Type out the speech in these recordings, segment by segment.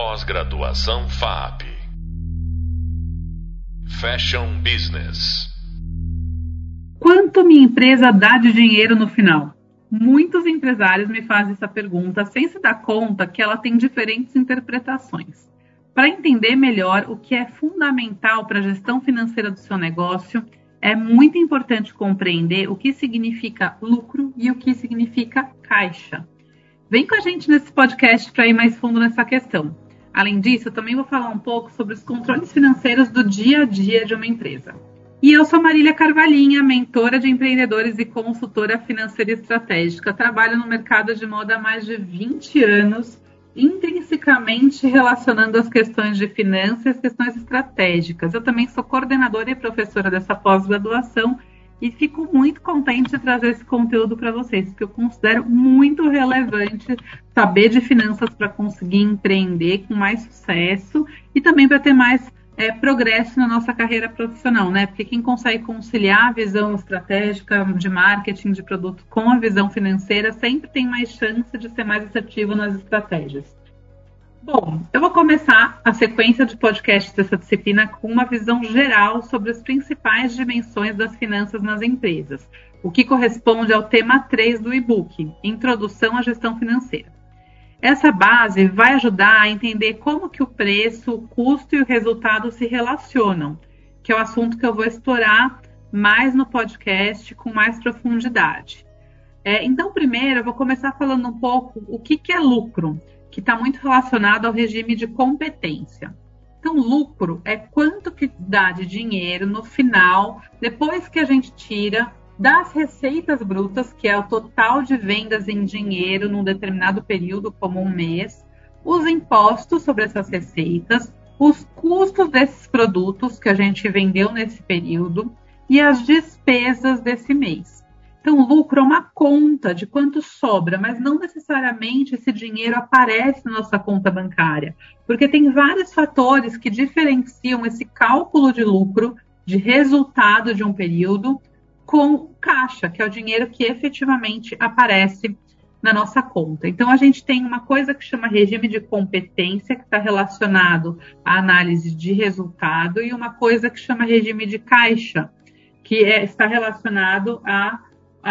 Pós-graduação FAP. Fashion Business. Quanto minha empresa dá de dinheiro no final? Muitos empresários me fazem essa pergunta sem se dar conta que ela tem diferentes interpretações. Para entender melhor o que é fundamental para a gestão financeira do seu negócio, é muito importante compreender o que significa lucro e o que significa caixa. Vem com a gente nesse podcast para ir mais fundo nessa questão. Além disso, eu também vou falar um pouco sobre os controles financeiros do dia a dia de uma empresa. E eu sou Marília Carvalhinha, mentora de empreendedores e consultora financeira estratégica. Trabalho no mercado de moda há mais de 20 anos, intrinsecamente relacionando as questões de finanças e as questões estratégicas. Eu também sou coordenadora e professora dessa pós-graduação e fico muito contente de trazer esse conteúdo para vocês, porque eu considero muito relevante saber de finanças para conseguir empreender com mais sucesso e também para ter mais é, progresso na nossa carreira profissional, né? Porque quem consegue conciliar a visão estratégica de marketing de produto com a visão financeira sempre tem mais chance de ser mais assertivo nas estratégias. Bom, eu vou começar a sequência de podcasts dessa disciplina com uma visão geral sobre as principais dimensões das finanças nas empresas, o que corresponde ao tema 3 do e-book, Introdução à Gestão Financeira. Essa base vai ajudar a entender como que o preço, o custo e o resultado se relacionam, que é o assunto que eu vou explorar mais no podcast com mais profundidade. É, então, primeiro, eu vou começar falando um pouco o que, que é lucro que está muito relacionado ao regime de competência. Então, lucro é quanto que dá de dinheiro no final, depois que a gente tira das receitas brutas, que é o total de vendas em dinheiro num determinado período, como um mês, os impostos sobre essas receitas, os custos desses produtos que a gente vendeu nesse período e as despesas desse mês. Então, lucro é uma conta de quanto sobra, mas não necessariamente esse dinheiro aparece na nossa conta bancária, porque tem vários fatores que diferenciam esse cálculo de lucro, de resultado de um período, com caixa, que é o dinheiro que efetivamente aparece na nossa conta. Então, a gente tem uma coisa que chama regime de competência, que está relacionado à análise de resultado, e uma coisa que chama regime de caixa, que é, está relacionado a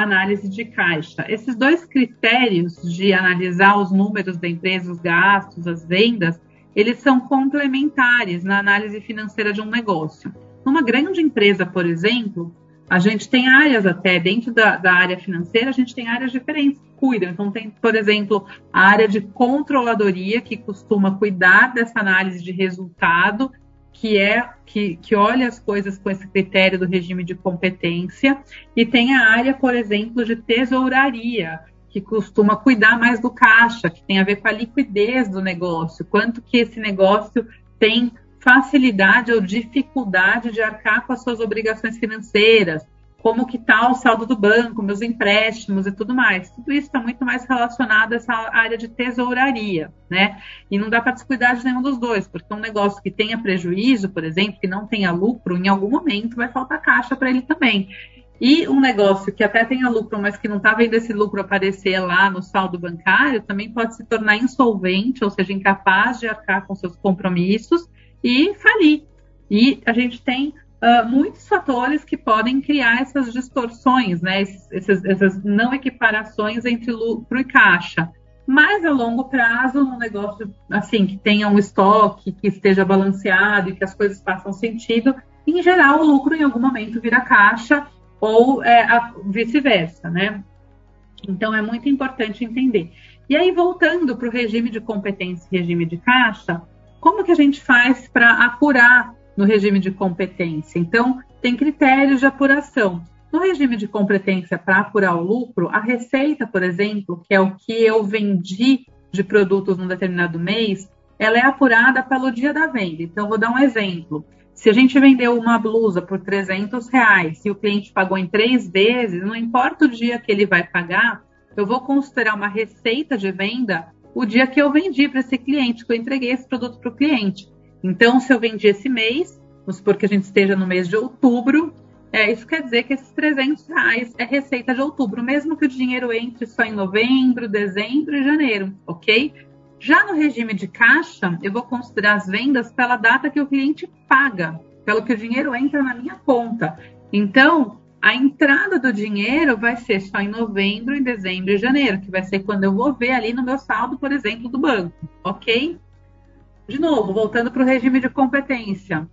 análise de caixa. Esses dois critérios de analisar os números da empresa, os gastos, as vendas, eles são complementares na análise financeira de um negócio. Numa grande empresa, por exemplo, a gente tem áreas até dentro da, da área financeira, a gente tem áreas diferentes que cuidam. Então, tem, por exemplo, a área de controladoria, que costuma cuidar dessa análise de resultado que é que, que olha as coisas com esse critério do regime de competência, e tem a área, por exemplo, de tesouraria, que costuma cuidar mais do caixa, que tem a ver com a liquidez do negócio, quanto que esse negócio tem facilidade ou dificuldade de arcar com as suas obrigações financeiras, como que está o saldo do banco, meus empréstimos e tudo mais. Tudo isso está muito mais relacionado a essa área de tesouraria, né? E não dá para descuidar de nenhum dos dois, porque um negócio que tenha prejuízo, por exemplo, que não tenha lucro, em algum momento vai faltar caixa para ele também. E um negócio que até tenha lucro, mas que não está vendo esse lucro aparecer lá no saldo bancário, também pode se tornar insolvente, ou seja, incapaz de arcar com seus compromissos e falir. E a gente tem uh, muitos fatores que podem criar essas distorções, né? Esses, essas não equiparações entre lucro e caixa. Mas a longo prazo, um negócio assim que tenha um estoque, que esteja balanceado e que as coisas façam sentido, em geral o lucro em algum momento vira caixa ou é, vice-versa, né? Então é muito importante entender. E aí, voltando para o regime de competência e regime de caixa, como que a gente faz para apurar no regime de competência. Então, tem critérios de apuração. No regime de competência para apurar o lucro, a receita, por exemplo, que é o que eu vendi de produtos num determinado mês, ela é apurada pelo dia da venda. Então, vou dar um exemplo. Se a gente vendeu uma blusa por 300 reais e o cliente pagou em três vezes, não importa o dia que ele vai pagar, eu vou considerar uma receita de venda o dia que eu vendi para esse cliente, que eu entreguei esse produto para o cliente. Então, se eu vendi esse mês, vamos supor que a gente esteja no mês de outubro, é, isso quer dizer que esses 300 reais é receita de outubro, mesmo que o dinheiro entre só em novembro, dezembro e janeiro, ok? Já no regime de caixa, eu vou considerar as vendas pela data que o cliente paga, pelo que o dinheiro entra na minha conta. Então, a entrada do dinheiro vai ser só em novembro, em dezembro e janeiro, que vai ser quando eu vou ver ali no meu saldo, por exemplo, do banco, ok? De novo, voltando para o regime de competência.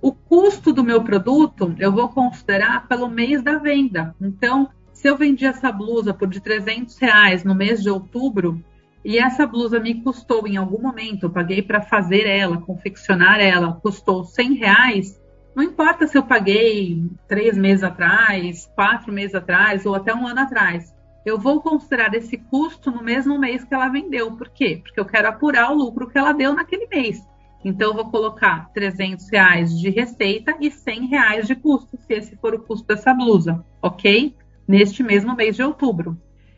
O custo do meu produto eu vou considerar pelo mês da venda. Então, se eu vendi essa blusa por de 300 reais no mês de outubro, e essa blusa me custou em algum momento, eu paguei para fazer ela, confeccionar ela, custou 100 reais, não importa se eu paguei três meses atrás, quatro meses atrás ou até um ano atrás. Eu vou considerar esse custo no mesmo mês que ela vendeu. Por quê? Porque eu quero apurar o lucro que ela deu naquele mês. Então, eu vou colocar 300 reais de receita e 100 reais de custo, se esse for o custo dessa blusa, ok? Neste mesmo mês de outubro.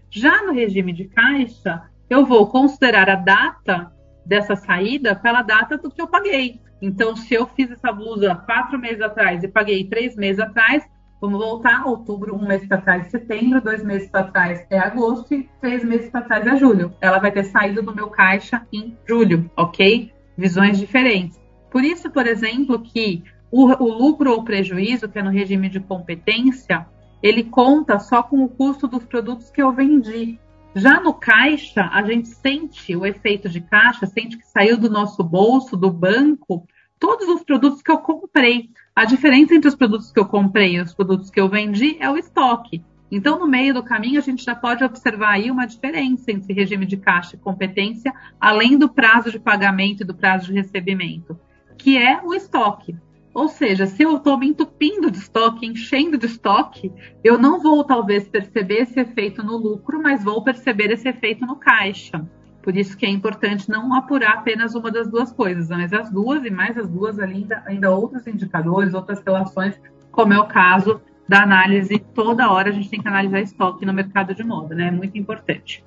Já no regime de caixa, eu vou considerar a data dessa saída pela data do que eu paguei. Então, se eu fiz essa blusa quatro meses atrás e paguei três meses atrás, vamos voltar, outubro, um mês para trás, setembro, dois meses para trás é agosto e três meses para trás é julho. Ela vai ter saído do meu caixa em julho, ok? Visões diferentes. Por isso, por exemplo, que o, o lucro ou prejuízo, que é no regime de competência, ele conta só com o custo dos produtos que eu vendi. Já no caixa, a gente sente o efeito de caixa, sente que saiu do nosso bolso, do banco, todos os produtos que eu comprei. A diferença entre os produtos que eu comprei e os produtos que eu vendi é o estoque. Então, no meio do caminho, a gente já pode observar aí uma diferença entre regime de caixa e competência, além do prazo de pagamento e do prazo de recebimento, que é o estoque. Ou seja, se eu estou me entupindo de estoque, enchendo de estoque, eu não vou talvez perceber esse efeito no lucro, mas vou perceber esse efeito no caixa. Por isso que é importante não apurar apenas uma das duas coisas, mas as duas e mais as duas ainda, ainda outros indicadores, outras relações, como é o caso da análise. Toda hora a gente tem que analisar estoque no mercado de moda, né? É muito importante.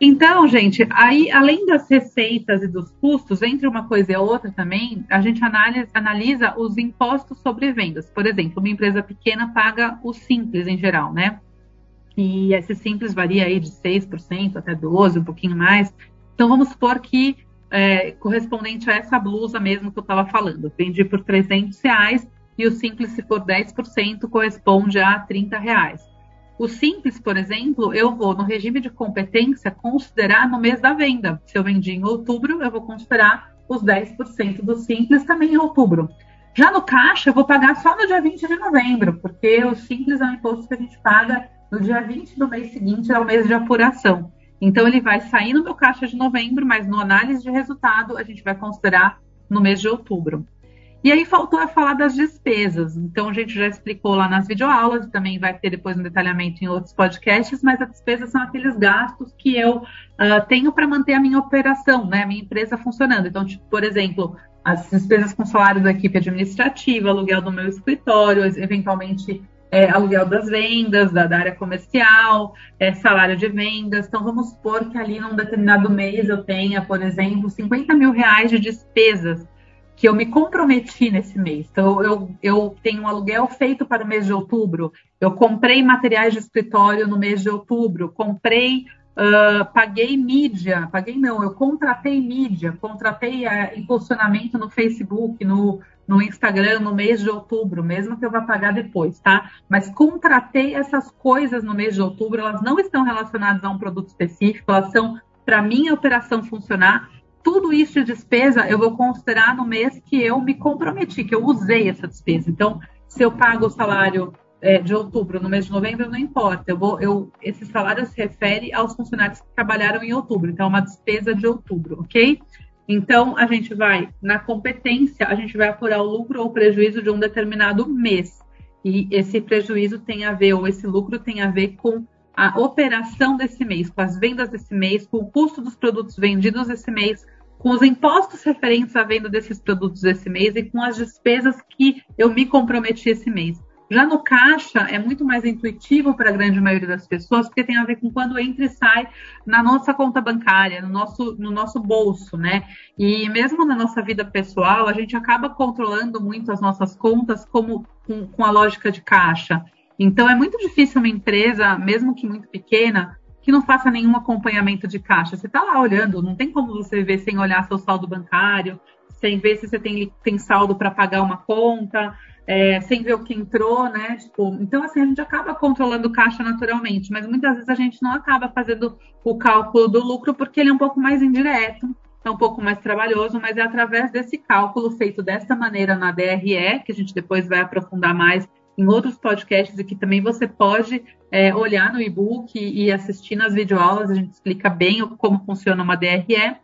Então, gente, aí além das receitas e dos custos, entre uma coisa e outra também, a gente analisa, analisa os impostos sobre vendas. Por exemplo, uma empresa pequena paga o simples em geral, né? E esse simples varia aí de 6% até 12%, um pouquinho mais. Então, vamos supor que é, correspondente a essa blusa mesmo que eu estava falando, vendi por 300 reais e o simples, se for 10%, corresponde a 30 reais. O simples, por exemplo, eu vou no regime de competência considerar no mês da venda. Se eu vendi em outubro, eu vou considerar os 10% do simples também em outubro. Já no caixa, eu vou pagar só no dia 20 de novembro, porque o simples é um imposto que a gente paga no dia 20 do mês seguinte, é o mês de apuração. Então, ele vai sair no meu caixa de novembro, mas no análise de resultado, a gente vai considerar no mês de outubro. E aí faltou a falar das despesas. Então a gente já explicou lá nas videoaulas, também vai ter depois um detalhamento em outros podcasts, mas as despesas são aqueles gastos que eu uh, tenho para manter a minha operação, né, a minha empresa funcionando. Então, tipo, por exemplo, as despesas com salário da equipe administrativa, aluguel do meu escritório, eventualmente é, aluguel das vendas, da, da área comercial, é, salário de vendas. Então, vamos supor que ali num determinado mês eu tenha, por exemplo, 50 mil reais de despesas que eu me comprometi nesse mês. Então, eu, eu tenho um aluguel feito para o mês de outubro, eu comprei materiais de escritório no mês de outubro, comprei, uh, paguei mídia, paguei não, eu contratei mídia, contratei uh, impulsionamento no Facebook, no, no Instagram no mês de outubro, mesmo que eu vá pagar depois, tá? Mas contratei essas coisas no mês de outubro, elas não estão relacionadas a um produto específico, elas são para minha operação funcionar tudo isso de despesa eu vou considerar no mês que eu me comprometi, que eu usei essa despesa. Então, se eu pago o salário é, de outubro no mês de novembro, não importa. Eu vou, eu, esse salário se refere aos funcionários que trabalharam em outubro. Então, é uma despesa de outubro, ok? Então, a gente vai, na competência, a gente vai apurar o lucro ou prejuízo de um determinado mês. E esse prejuízo tem a ver, ou esse lucro tem a ver com a operação desse mês, com as vendas desse mês, com o custo dos produtos vendidos esse mês, com os impostos referentes à venda desses produtos esse mês e com as despesas que eu me comprometi esse mês. Já no caixa é muito mais intuitivo para a grande maioria das pessoas, porque tem a ver com quando entra e sai na nossa conta bancária, no nosso, no nosso bolso, né? E mesmo na nossa vida pessoal, a gente acaba controlando muito as nossas contas como com, com a lógica de caixa. Então é muito difícil uma empresa, mesmo que muito pequena, que não faça nenhum acompanhamento de caixa. Você está lá olhando, não tem como você ver sem olhar seu saldo bancário, sem ver se você tem, tem saldo para pagar uma conta, é, sem ver o que entrou, né? Tipo, então, assim, a gente acaba controlando caixa naturalmente, mas muitas vezes a gente não acaba fazendo o cálculo do lucro porque ele é um pouco mais indireto, é um pouco mais trabalhoso, mas é através desse cálculo feito dessa maneira na DRE, que a gente depois vai aprofundar mais em outros podcasts e que também você pode é, olhar no e-book e assistir nas videoaulas, a gente explica bem como funciona uma DRE.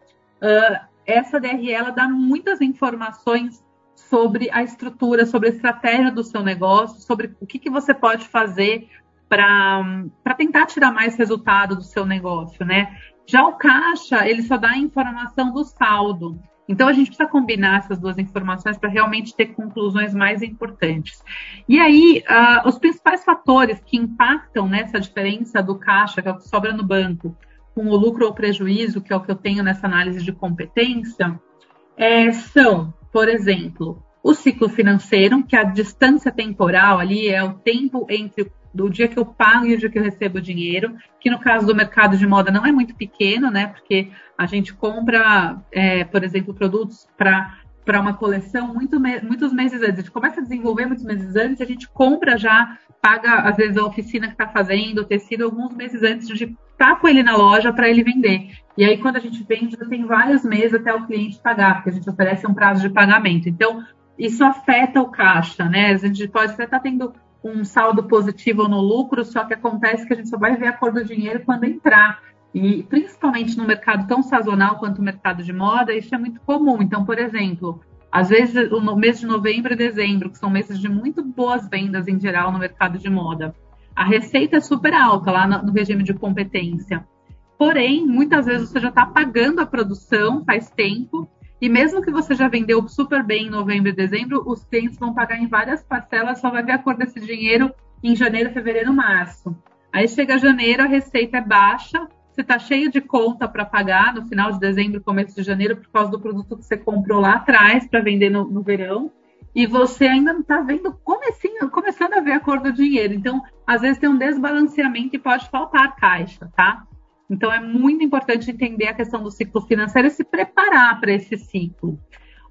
Uh, essa DRE ela dá muitas informações sobre a estrutura, sobre a estratégia do seu negócio, sobre o que, que você pode fazer para tentar tirar mais resultado do seu negócio, né? Já o caixa, ele só dá a informação do saldo. Então a gente precisa combinar essas duas informações para realmente ter conclusões mais importantes. E aí, uh, os principais fatores que impactam nessa diferença do caixa, que é o que sobra no banco, com o lucro ou prejuízo, que é o que eu tenho nessa análise de competência, é, são por exemplo, o ciclo financeiro, que a distância temporal ali é o tempo entre do dia que eu pago e o dia que eu recebo o dinheiro, que no caso do mercado de moda não é muito pequeno, né? Porque a gente compra, é, por exemplo, produtos para para uma coleção muito, muitos meses antes. A gente começa a desenvolver muitos meses antes, a gente compra já, paga às vezes a oficina que está fazendo, o tecido, alguns meses antes de estar tá com ele na loja para ele vender. E aí, quando a gente vende, tem vários meses até o cliente pagar, porque a gente oferece um prazo de pagamento. Então, isso afeta o caixa, né? A gente pode até estar tá tendo um saldo positivo no lucro, só que acontece que a gente só vai ver a cor do dinheiro quando entrar. E principalmente no mercado tão sazonal quanto o mercado de moda, isso é muito comum. Então, por exemplo, às vezes no mês de novembro e dezembro, que são meses de muito boas vendas em geral no mercado de moda, a receita é super alta lá no regime de competência. Porém, muitas vezes você já está pagando a produção faz tempo, e mesmo que você já vendeu super bem em novembro e dezembro, os clientes vão pagar em várias parcelas, só vai ver a cor desse dinheiro em janeiro, fevereiro, março. Aí chega janeiro, a receita é baixa, você está cheio de conta para pagar no final de dezembro, começo de janeiro, por causa do produto que você comprou lá atrás para vender no, no, verão, e você ainda não está vendo comecinho, começando a ver a cor do dinheiro. Então, às vezes tem um desbalanceamento e pode faltar caixa, tá? Então, é muito importante entender a questão do ciclo financeiro e se preparar para esse ciclo.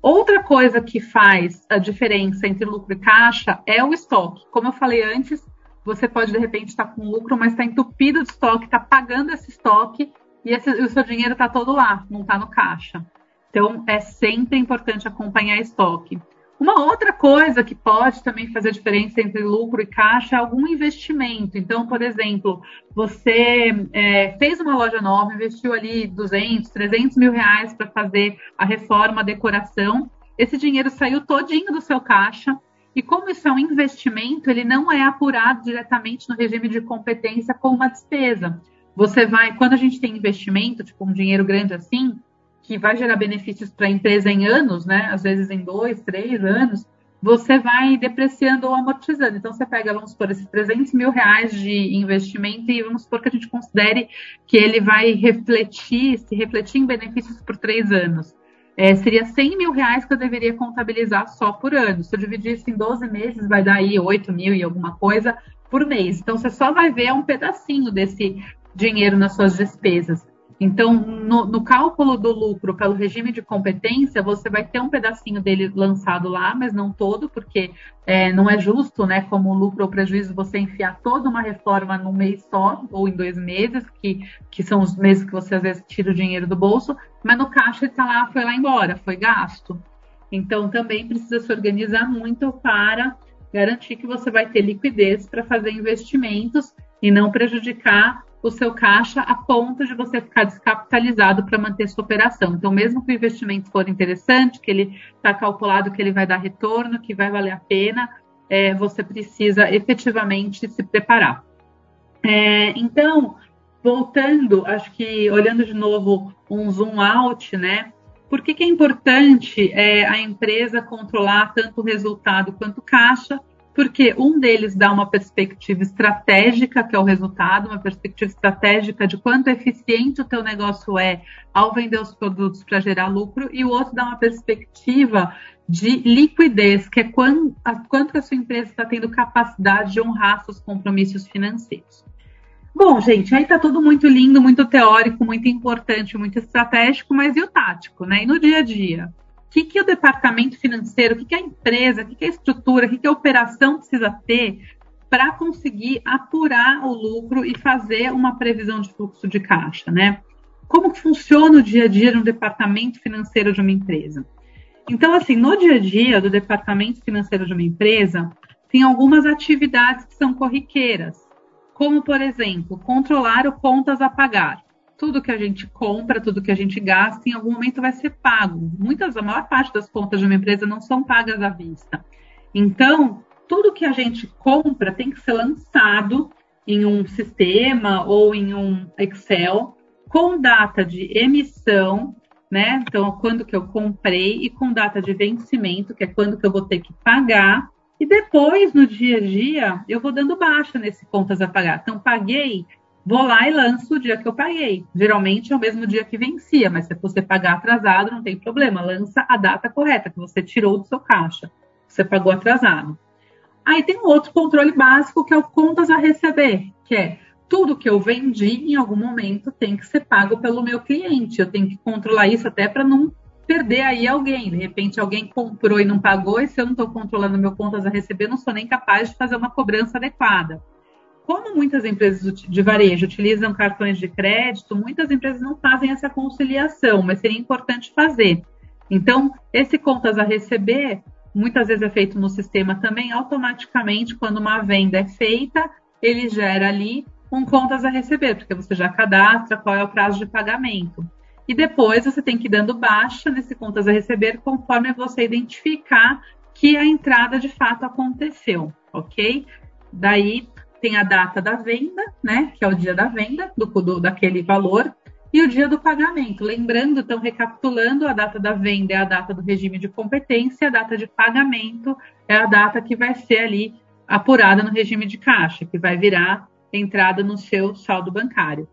Outra coisa que faz a diferença entre lucro e caixa é o estoque. Como eu falei antes, você pode de repente estar com lucro, mas está entupido de estoque, está pagando esse estoque e, esse, o seu dinheiro está todo lá, não está no caixa. Então é sempre importante acompanhar estoque. Uma outra coisa que pode também fazer diferença entre lucro e caixa é algum investimento. Então, por exemplo, você é, fez uma loja nova, investiu ali 200, 300 mil reais para fazer a reforma, a decoração. Esse dinheiro saiu todinho do seu caixa e como isso é um investimento, ele não é apurado diretamente no regime de competência como uma despesa. Você vai, quando a gente tem investimento, tipo um dinheiro grande assim, que vai gerar benefícios para a empresa em anos, né? Às vezes em dois, três anos, você vai depreciando ou amortizando. Então, você pega, vamos supor, esses 300 mil reais de investimento e vamos supor que a gente considere que ele vai refletir, se refletir em benefícios por três anos é, seria 100 mil reais que eu deveria contabilizar só por ano. Se eu dividir isso em 12 meses, vai dar aí 8 mil e alguma coisa por mês. Então, você só vai ver um pedacinho desse dinheiro nas suas despesas. Então, no, no, cálculo do lucro pelo regime de competência, você vai ter um pedacinho dele lançado lá, mas não todo, porque é, não é justo, né, como lucro ou prejuízo, você enfiar toda uma reforma num mês só, ou em dois meses, que, que são os meses que você às vezes tira o dinheiro do bolso, mas no caixa está lá, foi lá embora, foi gasto. Então, também precisa se organizar muito para garantir que você vai ter liquidez para fazer investimentos e não prejudicar o seu caixa a ponto de você ficar descapitalizado para manter sua operação. Então, mesmo que o investimento for interessante, que ele está calculado que ele vai dar retorno, que vai valer a pena, é, você precisa efetivamente se preparar. É, então, voltando, acho que olhando de novo um zoom out, né? Por que, que é importante é, a empresa controlar tanto o resultado quanto o caixa? Porque um deles dá uma perspectiva estratégica, que é o resultado, uma perspectiva estratégica de quanto eficiente o teu negócio é ao vender os produtos para gerar lucro, e o outro dá uma perspectiva de liquidez, que é quanto, a, quanto a sua empresa está tendo capacidade de honrar seus compromissos financeiros. Bom, gente, aí tá tudo muito lindo, muito teórico, muito importante, muito estratégico, mas e o tático, né? E no dia a dia? O que, que o departamento financeiro, o que, que a empresa, o que, que a estrutura, o que, que a operação precisa ter para conseguir apurar o lucro e fazer uma previsão de fluxo de caixa, né? Como que funciona o dia a dia de um departamento financeiro de uma empresa? Então, assim, no dia a dia do departamento financeiro de uma empresa, tem algumas atividades que são corriqueiras, como, por exemplo, controlar o contas a pagar. Tudo que a gente compra, tudo que a gente gasta, em algum momento vai ser pago. Muitas, a maior parte das contas de uma empresa não são pagas à vista. Então, tudo que a gente compra tem que ser lançado em um sistema ou em um Excel com data de emissão, né? Então, quando que eu comprei e com data de vencimento, que é quando que eu vou ter que pagar. E depois, no dia a dia, eu vou dando baixa nesse contas a pagar. Então, paguei, vou lá e lanço o dia que eu paguei. Geralmente é o mesmo dia que vencia, mas se você pagar atrasado, não tem problema. Lança a data correta que você tirou do seu caixa. Você pagou atrasado. Aí tem um outro controle básico que é o contas a receber, que é tudo que eu vendi em algum momento tem que ser pago pelo meu cliente. Eu tenho que controlar isso até para não perder aí alguém. De repente alguém comprou e não pagou, e se eu não estou controlando meu contas a receber, não sou nem capaz de fazer uma cobrança adequada. Como muitas empresas de varejo utilizam cartões de crédito, muitas empresas não fazem essa conciliação, mas seria importante fazer. Então, esse contas a receber muitas vezes é feito no sistema também, automaticamente, quando uma venda é feita, ele gera ali um contas a receber, porque você já cadastra qual é o prazo de pagamento. E depois você tem que ir dando baixa nesse contas a receber conforme você identificar que a entrada de fato aconteceu, ok? Daí tem a data da venda, né? Que é o dia da venda do, do daquele valor e o dia do pagamento. Lembrando, então, recapitulando, a data da venda é a data do regime de competência, a data de pagamento é a data que vai ser ali apurada no regime de caixa, que vai virar entrada no seu saldo bancário.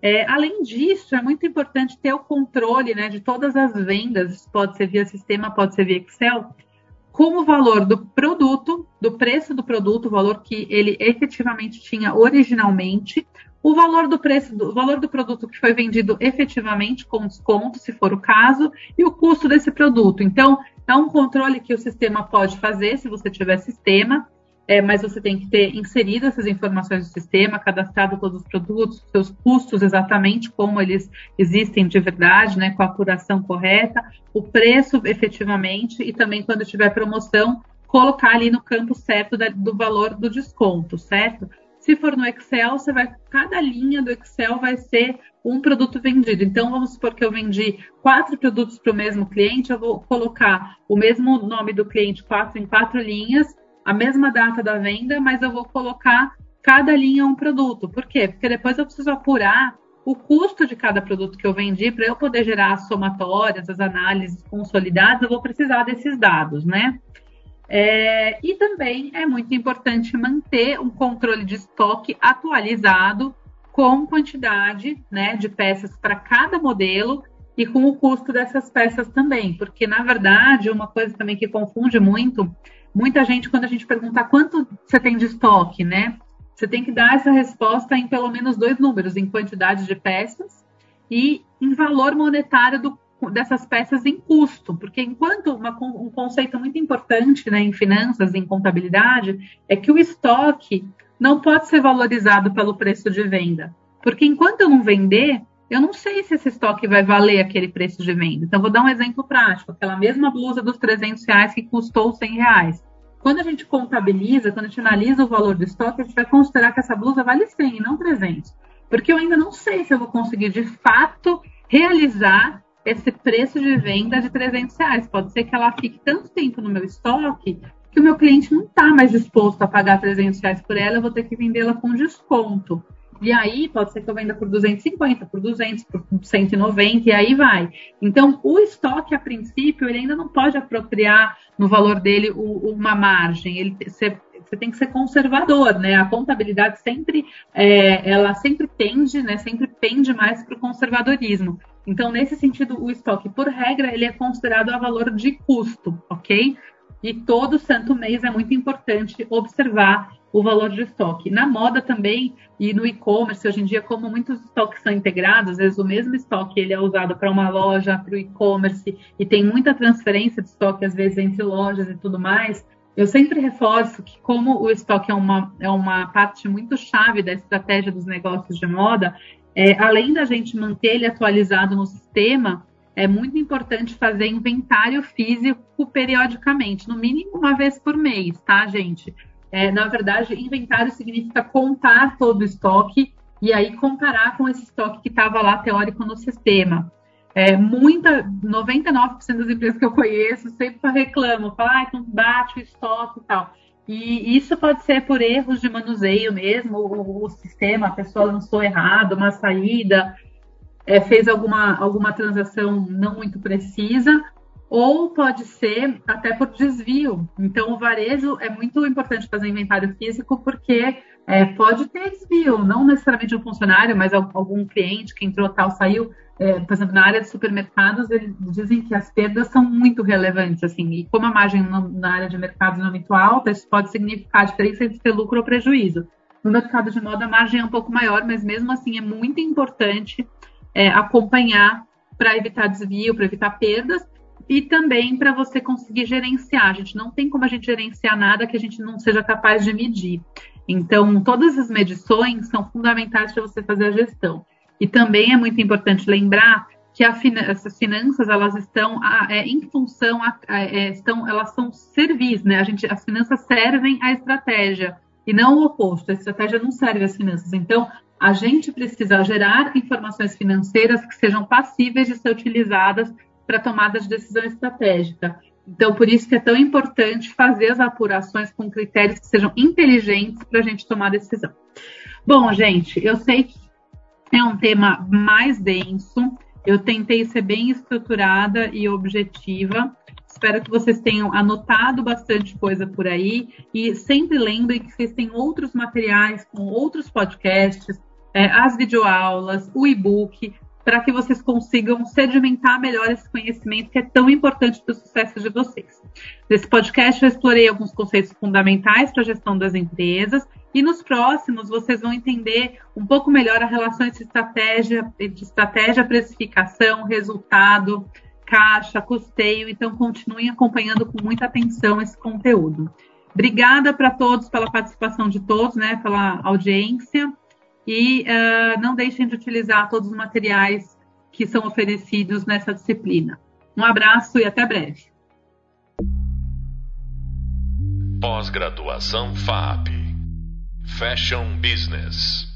É, além disso, é muito importante ter o controle né, de todas as vendas, pode ser via sistema, pode ser via Excel, com o valor do produto, do preço do produto, o valor que ele efetivamente tinha originalmente, o valor do preço, o valor do produto que foi vendido efetivamente com desconto, se for o caso, e o custo desse produto. Então, é um controle que o sistema pode fazer, se você tiver sistema, é, mas você tem que ter inserido essas informações no sistema, cadastrado todos os produtos, seus custos exatamente como eles existem de verdade, né, com a apuração correta, o preço efetivamente e também quando tiver promoção, colocar ali no campo certo da, do valor do desconto, certo? Se for no Excel, você vai cada linha do Excel vai ser um produto vendido. Então, vamos supor que eu vendi quatro produtos para o mesmo cliente, eu vou colocar o mesmo nome do cliente quatro em quatro linhas, a mesma data da venda, mas eu vou colocar cada linha um produto. Por quê? Porque depois eu preciso apurar o custo de cada produto que eu vendi para eu poder gerar as somatórias, as análises consolidadas, eu vou precisar desses dados, né? É, e também é muito importante manter um controle de estoque atualizado com quantidade né, de peças para cada modelo e com o custo dessas peças também, porque na verdade uma coisa também que confunde muito, muita gente quando a gente pergunta quanto você tem de estoque, né? Você tem que dar essa resposta em pelo menos dois números, em quantidade de peças e em valor monetário do dessas peças em custo, porque enquanto uma, um conceito muito importante né, em finanças, em contabilidade, é que o estoque não pode ser valorizado pelo preço de venda, porque enquanto eu não vender, eu não sei se esse estoque vai valer aquele preço de venda. Então, vou dar um exemplo prático: aquela mesma blusa dos 300 reais que custou 100 reais. Quando a gente contabiliza, quando a gente analisa o valor do estoque, a gente vai considerar que essa blusa vale 100 e não 300. Porque eu ainda não sei se eu vou conseguir de fato realizar esse preço de venda de 300 reais. Pode ser que ela fique tanto tempo no meu estoque que o meu cliente não está mais disposto a pagar 300 reais por ela, eu vou ter que vendê-la com desconto. E aí, pode ser que eu venda por 250, por 200, por 190, e aí vai. Então, o estoque, a princípio, ele ainda não pode apropriar no valor dele uma margem. Ele, você, você tem que ser conservador, né? A contabilidade sempre, é, ela sempre tende, né? Sempre pende mais para o conservadorismo. Então, nesse sentido, o estoque, por regra, ele é considerado a valor de custo, ok? E todo santo mês é muito importante observar o valor de estoque. Na moda também e no e-commerce, hoje em dia, como muitos estoques são integrados, às vezes o mesmo estoque ele é usado para uma loja, para o e-commerce, e tem muita transferência de estoque, às vezes, entre lojas e tudo mais. Eu sempre reforço que, como o estoque é uma, é uma parte muito chave da estratégia dos negócios de moda, é, além da gente manter ele atualizado no sistema, é muito importante fazer inventário físico periodicamente, no mínimo uma vez por mês, tá, gente? É, na verdade, inventário significa contar todo o estoque e aí comparar com esse estoque que estava lá teórico no sistema. É, muita, 99% das empresas que eu conheço sempre reclamam, falam, ah, então bate o estoque e tal. E isso pode ser por erros de manuseio mesmo, o, o sistema, a pessoa lançou errado uma saída, é, fez alguma, alguma transação não muito precisa, ou pode ser até por desvio. Então, o varejo é muito importante fazer inventário físico porque é, pode ter desvio, não necessariamente um funcionário, mas algum cliente que entrou tal, saiu. É, por exemplo, na área de supermercados, eles dizem que as perdas são muito relevantes, assim, e como a margem na área de mercados não é muito alta, isso pode significar a diferença entre ter lucro ou prejuízo. No mercado de moda, a margem é um pouco maior, mas mesmo assim é muito importante é, acompanhar para evitar desvio, para evitar perdas, e também para você conseguir gerenciar. A gente não tem como a gente gerenciar nada que a gente não seja capaz de medir. Então, todas as medições são fundamentais para você fazer a gestão. E também é muito importante lembrar que essas finanças elas estão a, é, em função a, a, é, estão elas são serviços, né? A gente as finanças servem à estratégia e não o oposto. A estratégia não serve às finanças. Então, a gente precisa gerar informações financeiras que sejam passíveis de ser utilizadas para tomada de decisão estratégica. Então, por isso que é tão importante fazer as apurações com critérios que sejam inteligentes para a gente tomar decisão. Bom, gente, eu sei que é um tema mais denso. Eu tentei ser bem estruturada e objetiva. Espero que vocês tenham anotado bastante coisa por aí. E sempre lembrem que vocês têm outros materiais com outros podcasts, é, as videoaulas, o e-book para que vocês consigam sedimentar melhor esse conhecimento que é tão importante para o sucesso de vocês. Nesse podcast eu explorei alguns conceitos fundamentais para a gestão das empresas e nos próximos vocês vão entender um pouco melhor a relação entre estratégia, entre estratégia, precificação, resultado, caixa, custeio. Então continuem acompanhando com muita atenção esse conteúdo. Obrigada para todos pela participação de todos, né, pela audiência e uh, não deixem de utilizar todos os materiais que são oferecidos nessa disciplina. Um abraço e até breve. Pós-graduação FAP Fashion Business